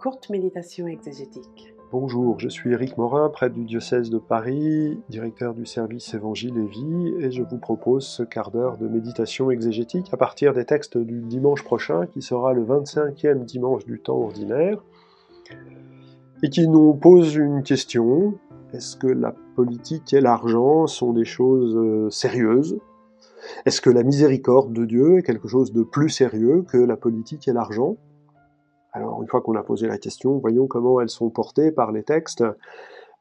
Courte méditation exégétique. Bonjour, je suis Éric Morin, prêtre du diocèse de Paris, directeur du service Évangile et Vie, et je vous propose ce quart d'heure de méditation exégétique à partir des textes du dimanche prochain, qui sera le 25e dimanche du temps ordinaire, et qui nous pose une question. Est-ce que la politique et l'argent sont des choses euh, sérieuses? Est-ce que la miséricorde de Dieu est quelque chose de plus sérieux que la politique et l'argent? Une fois qu'on a posé la question, voyons comment elles sont portées par les textes. Euh,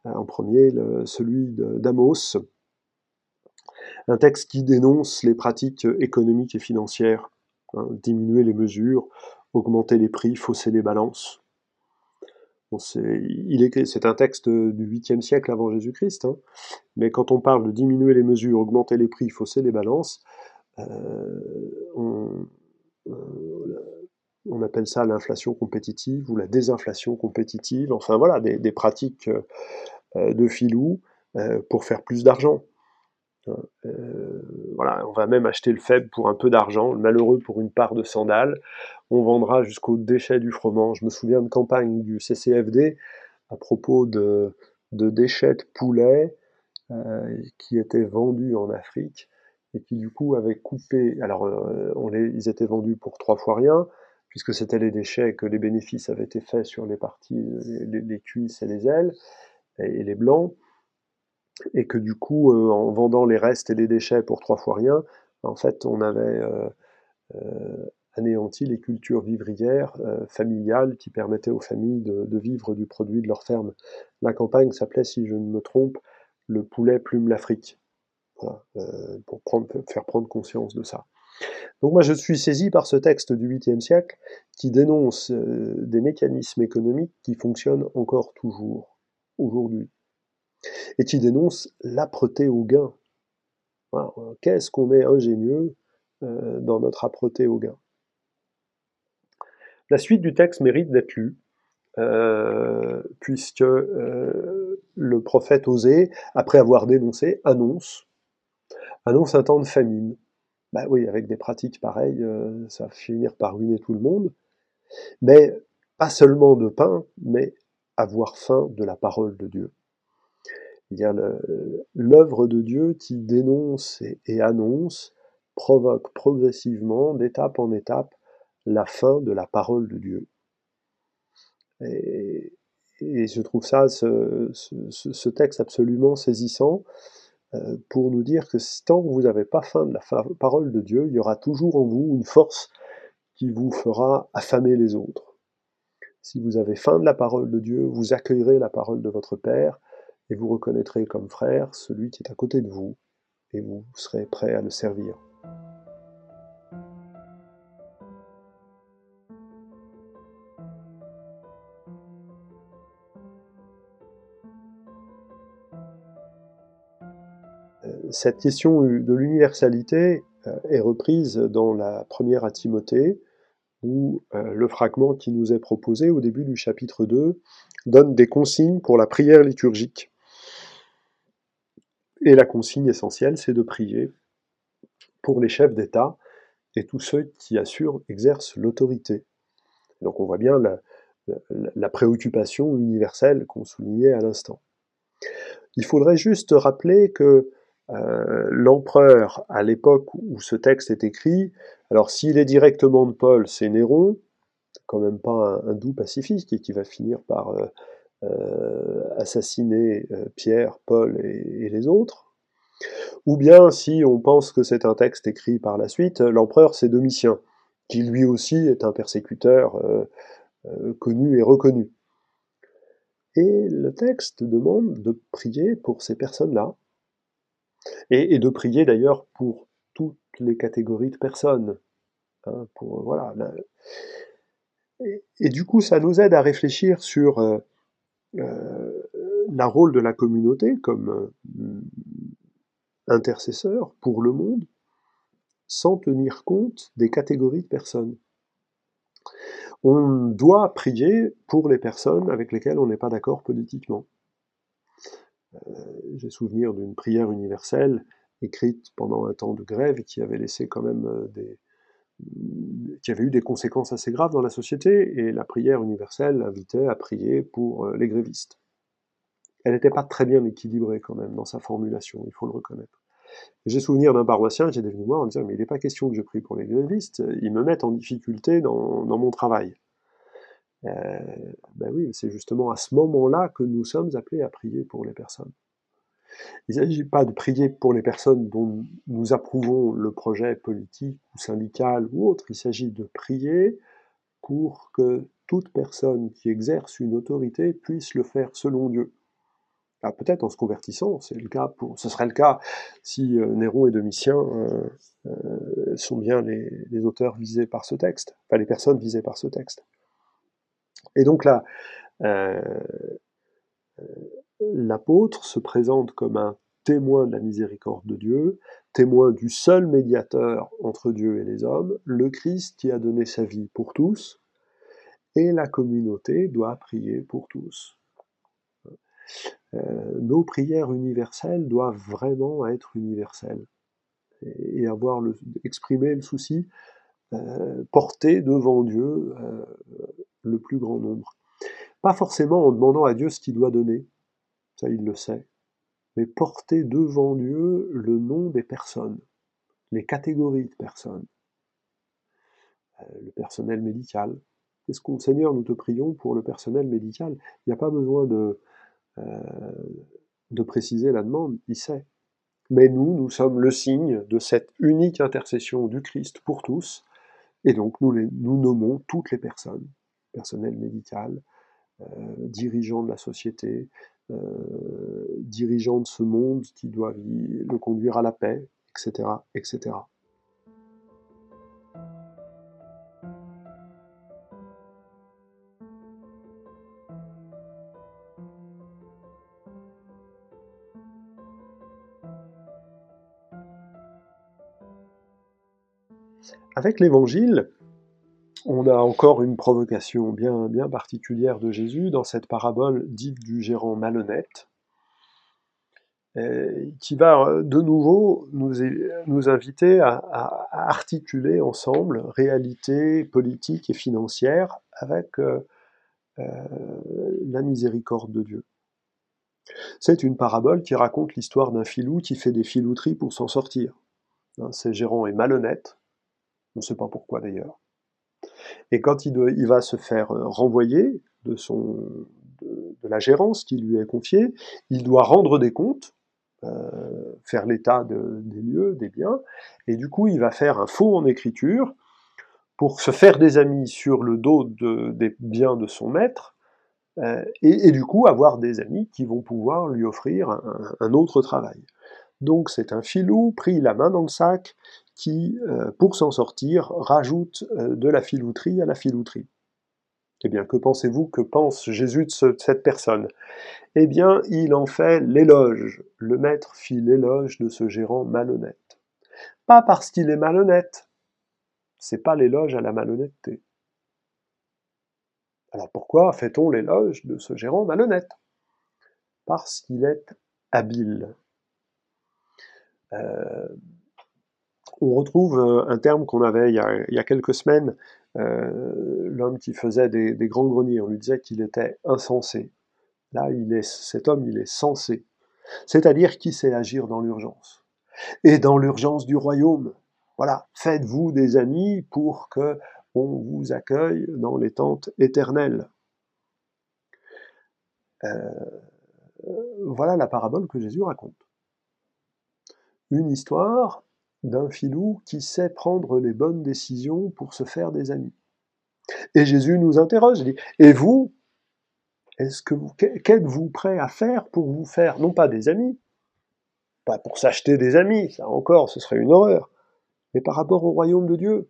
en premier, celui d'Amos, un texte qui dénonce les pratiques économiques et financières, hein, diminuer les mesures, augmenter les prix, fausser les balances. c'est un texte du 8e siècle avant Jésus-Christ, hein, mais quand on parle de diminuer les mesures, augmenter les prix, fausser les balances, euh, appelle ça l'inflation compétitive ou la désinflation compétitive, enfin voilà, des, pratiques euh, de filou euh, pour faire plus d'argent. Hein, euh, voilà, on va même acheter le faible pour un peu d'argent, le malheureux pour une part de sandales. On vendra jusqu'au déchet du froment. Je me souviens de campagne du CCFD à propos de, déchets de poulet qui étaient vendus en Afrique et qui du coup avaient coupé. Alors, ils étaient vendus pour trois fois rien puisque c'était les déchets que les bénéfices avaient été faits sur les parties, les, cuisses et les ailes, et, les blancs, et que du coup, euh, en vendant les restes et les déchets pour trois fois rien, en fait, on avait euh, euh, anéanti les cultures vivrières familiales qui permettaient aux familles de, vivre du produit de leur ferme. La campagne s'appelait, si je ne me trompe, le poulet plume l'Afrique, pour faire prendre conscience de ça. Donc moi je suis saisi par ce texte du 8e siècle qui dénonce euh, des mécanismes économiques qui fonctionnent encore toujours aujourd'hui et qui dénonce l'âpreté au gain. Qu'est-ce qu'on est ingénieux euh, dans notre âpreté au gain? La suite du texte mérite d'être lue, euh, puisque le prophète Osée, après avoir dénoncé, annonce, annonce un temps de famine. Bah oui, avec des pratiques pareilles, euh, ça va finir par ruiner tout le monde. Mais pas seulement de pain, mais avoir faim de la parole de Dieu. L'œuvre de Dieu qui dénonce et, annonce, provoque progressivement, d'étape en étape, la fin de la parole de Dieu. Et, je trouve ça, ce texte absolument saisissant, pour nous dire que tant que vous n'avez pas faim de la parole de Dieu, il y aura toujours en vous une force qui vous fera affamer les autres. Si vous avez faim de la parole de Dieu, vous accueillerez la parole de votre Père et vous reconnaîtrez comme frère celui qui est à côté de vous et vous serez prêt à le servir. Cette question de l'universalité euh, est reprise dans la première à Timothée, où euh, le fragment qui nous est proposé au début du chapitre 2 donne des consignes pour la prière liturgique. Et la consigne essentielle, c'est de prier pour les chefs d'État et tous ceux qui assurent, exercent l'autorité. Donc on voit bien la, la préoccupation universelle qu'on soulignait à l'instant. Il faudrait juste rappeler que euh, l'empereur, à l'époque où ce texte est écrit, alors s'il est directement de Paul, c'est Néron, quand même pas un, doux pacifiste, et qui va finir par euh, euh, assassiner Pierre, Paul et, les autres. Ou bien, si on pense que c'est un texte écrit par la suite, l'empereur c'est Domitien, qui lui aussi est un persécuteur connu et reconnu. Et le texte demande de prier pour ces personnes-là, et, de prier d'ailleurs pour toutes les catégories de personnes. Hein, voilà, et, du coup, ça nous aide à réfléchir sur euh, euh, la rôle de la communauté comme euh, intercesseur pour le monde, sans tenir compte des catégories de personnes. On doit prier pour les personnes avec lesquelles on n'est pas d'accord politiquement. Euh, j'ai souvenir d'une prière universelle écrite pendant un temps de grève qui avait laissé quand même euh, qui avait eu des conséquences assez graves dans la société, et la prière universelle invitait à prier pour euh, les grévistes. Elle n'était pas très bien équilibrée quand même dans sa formulation, il faut le reconnaître. J'ai souvenir d'un paroissien qui était venu voir en disant Mais il n'est pas question que je prie pour les grévistes, ils me mettent en difficulté dans, mon travail. Euh, ben oui, c'est justement à ce moment-là que nous sommes appelés à prier pour les personnes. Il ne s'agit pas de prier pour les personnes dont nous approuvons le projet politique ou syndical ou autre, il s'agit de prier pour que toute personne qui exerce une autorité puisse le faire selon Dieu. Ah, peut-être en se convertissant, c'est le cas ce serait le cas si euh, Néron et Domitien euh, sont bien les, auteurs visés par ce texte, enfin les personnes visées par ce texte. Et donc là, l'apôtre se présente comme un témoin de la miséricorde de Dieu, témoin du seul médiateur entre Dieu et les hommes, le Christ qui a donné sa vie pour tous, et la communauté doit prier pour tous. Euh, nos prières universelles doivent vraiment être universelles et, avoir le, exprimer le souci, euh, porter devant Dieu euh, le plus grand nombre. Pas forcément en demandant à Dieu ce qu'il doit donner, ça il le sait, mais porter devant Dieu le nom des personnes, les catégories de personnes. Euh, le personnel médical. Qu'est-ce qu'on, Seigneur, nous te prions pour le personnel médical? Il n'y a pas besoin de, euh, de préciser la demande, il sait. Mais nous, nous sommes le signe de cette unique intercession du Christ pour tous, et donc nous nommons toutes les personnes, personnel médical, euh, dirigeants de la société, euh, dirigeants de ce monde qui doivent le conduire à la paix, etc. etc. Avec l'évangile, a encore une provocation bien, particulière de Jésus dans cette parabole dite du gérant malhonnête, qui va euh, de nouveau nous, inviter à, articuler ensemble réalité politique et financière avec euh, euh, la miséricorde de Dieu. C'est une parabole qui raconte l'histoire d'un filou qui fait des filouteries pour s'en sortir. Hein, ce gérant est malhonnête, on ne sait pas pourquoi d'ailleurs. Et quand il, va se faire euh, renvoyer de, la gérance qui lui est confiée, il doit rendre des comptes, euh, faire l'état des lieux, des biens, et du coup il va faire un faux en écriture pour se faire des amis sur le dos des biens de son maître, euh, et, du coup avoir des amis qui vont pouvoir lui offrir un autre travail. Donc c'est un filou pris la main dans le sac qui, euh, pour s'en sortir, rajoute euh, de la filouterie à la filouterie. Eh bien, que pensez-vous que pense Jésus de cette personne? Eh bien, il en fait l'éloge. Le maître fit l'éloge de ce gérant malhonnête. Pas parce qu'il est malhonnête. C'est pas l'éloge à la malhonnêteté. Alors pourquoi fait-on l'éloge de ce gérant malhonnête? Parce qu'il est habile. Euh, on retrouve euh, un terme qu'on avait il y, a, quelques semaines, euh, l'homme qui faisait des, grands greniers, on lui disait qu'il était insensé. Là, il cet homme, il est sensé, c'est-à-dire qu'il sait agir dans l'urgence. Et dans l'urgence du royaume, voilà, faites-vous des amis pour que on vous accueille dans les tentes éternelles. voilà la parabole que Jésus raconte une histoire d'un filou qui sait prendre les bonnes décisions pour se faire des amis. Et Jésus nous interroge, il dit, et vous, est-ce que vous, qu'êtes-vous prêt à faire pour vous faire, non pas des amis, pas pour s'acheter des amis, ça encore, ce serait une horreur, mais par rapport au royaume de Dieu,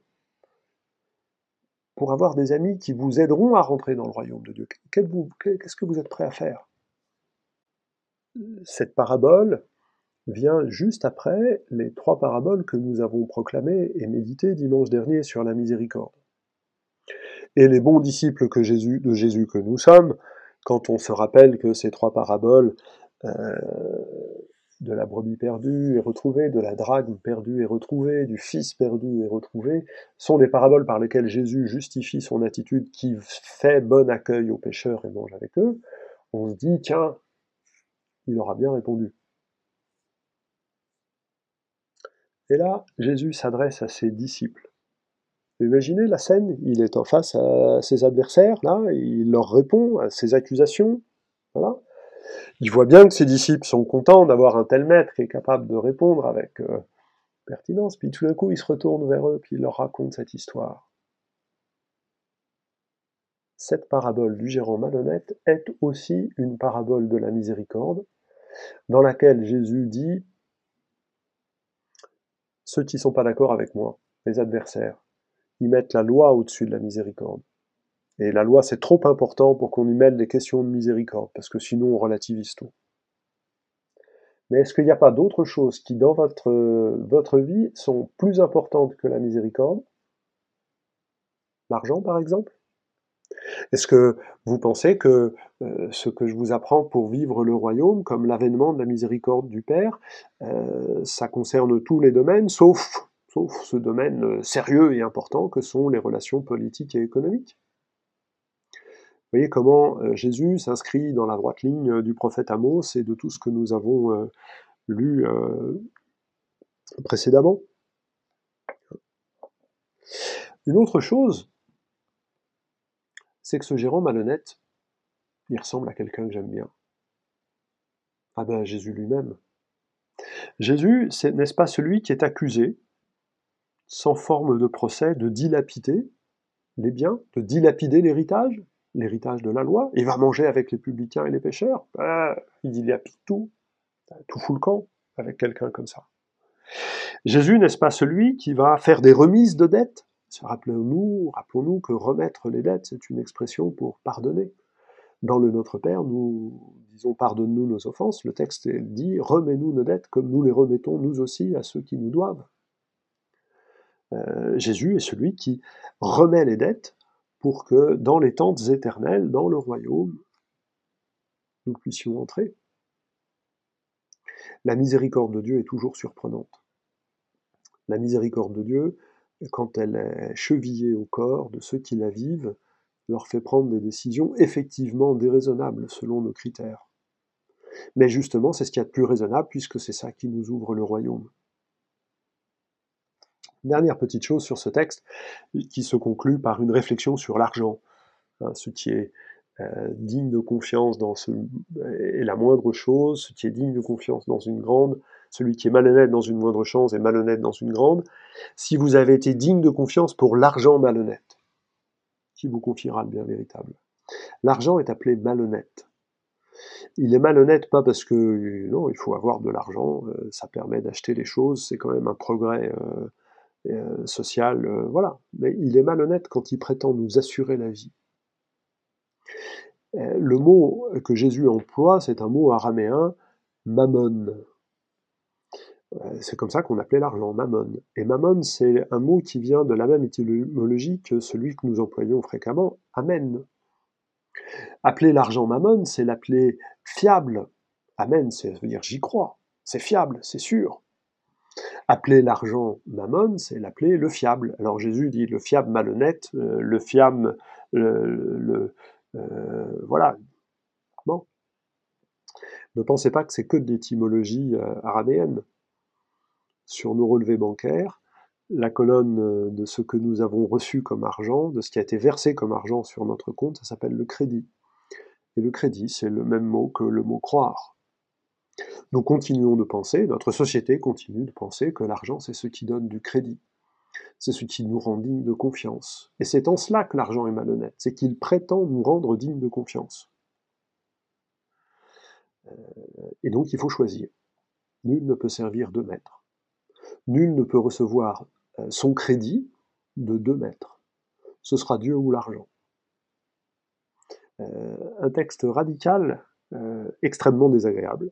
pour avoir des amis qui vous aideront à rentrer dans le royaume de Dieu. Qu'est-ce que vous êtes prêt à faire? Cette parabole, vient juste après les trois paraboles que nous avons proclamées et méditées dimanche dernier sur la miséricorde. Et les bons disciples de Jésus que nous sommes, quand on se rappelle que ces trois paraboles euh, de la brebis perdue et retrouvée, de la drague perdue et retrouvée, du fils perdu et retrouvé, sont des paraboles par lesquelles Jésus justifie son attitude qui fait bon accueil aux pécheurs et mange avec eux, on se dit, tiens, il aura bien répondu. Et là, Jésus s'adresse à ses disciples. Imaginez la scène, il est en face à ses adversaires, là, il leur répond à ses accusations, voilà. Il voit bien que ses disciples sont contents d'avoir un tel maître qui est capable de répondre avec euh, pertinence, puis tout d'un coup il se retourne vers eux, puis il leur raconte cette histoire. Cette parabole du gérant malhonnête est aussi une parabole de la miséricorde, dans laquelle Jésus dit Ceux qui ne sont pas d'accord avec moi, les adversaires, ils mettent la loi au-dessus de la miséricorde. Et la loi, c'est trop important pour qu'on y mêle des questions de miséricorde, parce que sinon on relativise tout. Mais est-ce qu'il n'y a pas d'autres choses qui, dans votre, votre vie, sont plus importantes que la miséricorde? L'argent, par exemple? Est-ce que vous pensez que euh, ce que je vous apprends pour vivre le royaume, comme l'avènement de la miséricorde du Père, euh, ça concerne tous les domaines, sauf, sauf ce domaine euh, sérieux et important que sont les relations politiques et économiques? Vous voyez comment Jésus s'inscrit dans la droite ligne du prophète Amos et de tout ce que nous avons lu précédemment? Une autre chose, c'est que ce gérant malhonnête, il ressemble à quelqu'un que j'aime bien. Ah ben Jésus lui-même. Jésus, n'est-ce pas celui qui est accusé, sans forme de procès, de dilapider les biens, de dilapider l'héritage l'héritage de la loi, il va manger avec les publicains et les pécheurs, bah, il dilapide tout, tout fout le camp avec quelqu'un comme ça. Jésus n'est-ce pas celui qui va faire des remises de dettes? Rappelons-nous rappelons que remettre les dettes, c'est une expression pour pardonner. Dans le Notre Père, nous disons pardonne-nous nos offenses. Le texte dit remets-nous nos dettes comme nous les remettons nous aussi à ceux qui nous doivent. Euh, Jésus est celui qui remet les dettes pour que dans les tentes éternelles, dans le royaume, nous puissions entrer. La miséricorde de Dieu est toujours surprenante. La miséricorde de Dieu, quand elle est chevillée au corps de ceux qui la vivent, leur fait prendre des décisions effectivement déraisonnables selon nos critères. Mais justement, c'est ce qu'il y a de plus raisonnable puisque c'est ça qui nous ouvre le royaume. Dernière petite chose sur ce texte, qui se conclut par une réflexion sur l'argent, hein, ce qui est euh, digne de confiance dans la moindre chose, ce qui est digne de confiance dans une grande, celui qui est malhonnête dans une moindre chose est malhonnête dans une grande. Si vous avez été digne de confiance pour l'argent malhonnête, qui vous confiera le bien véritable L'argent est appelé malhonnête. Il est malhonnête pas parce que non, il faut avoir de l'argent, euh, ça permet d'acheter les choses, c'est quand même un progrès euh, euh, social, voilà. Mais il est malhonnête quand il prétend nous assurer la vie. Le mot que Jésus emploie, c'est un mot araméen, mammon. C'est comme ça qu'on appelait l'argent, mammon. Et mammon, c'est un mot qui vient de la même étymologie que celui que nous employons fréquemment, amen. Appeler l'argent mammon, c'est l'appeler fiable. Amen, c'est veut dire j'y crois, c'est fiable, c'est sûr. Appeler l'argent mammon, c'est l'appeler le fiable. Alors Jésus dit le fiable malhonnête, euh, le fiable, le, euh, voilà. Bon. Ne pensez pas que c'est que de l'étymologie euh, araméenne. Sur nos relevés bancaires, la colonne de ce que nous avons reçu comme argent, de ce qui a été versé comme argent sur notre compte, ça s'appelle le crédit. Et le crédit, c'est le même mot que le mot croire. Nous continuons de penser, notre société continue de penser que l'argent c'est ce qui donne du crédit, c'est ce qui nous rend digne de confiance. Et c'est en cela que l'argent est malhonnête, c'est qu'il prétend nous rendre dignes de confiance. Euh, et donc il faut choisir. Nul ne peut servir deux maîtres. Nul ne peut recevoir euh, son crédit de deux maîtres. Ce sera Dieu ou l'argent. Euh, un texte radical, extrêmement désagréable,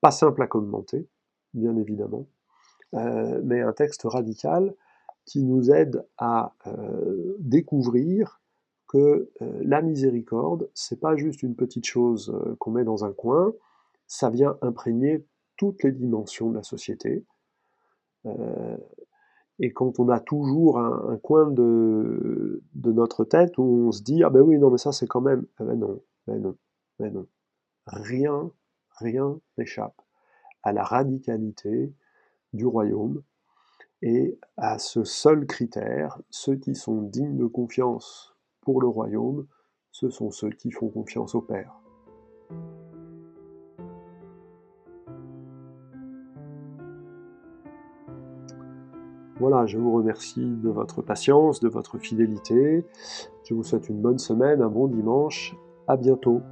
pas simple à commenter, bien évidemment, euh, mais un texte radical qui nous aide à euh, découvrir que euh, la miséricorde, c'est pas juste une petite chose qu'on met dans un coin, ça vient imprégner toutes les dimensions de la société. Euh, et quand on a toujours un, coin de, notre tête où on se dit ah ben oui non mais ça c'est quand même ah ben non ben non ben non rien rien n'échappe à la radicalité du royaume et à ce seul critère ceux qui sont dignes de confiance pour le royaume ce sont ceux qui font confiance au Père. Voilà, je vous remercie de votre patience, de votre fidélité. Je vous souhaite une bonne semaine, un bon dimanche. À bientôt.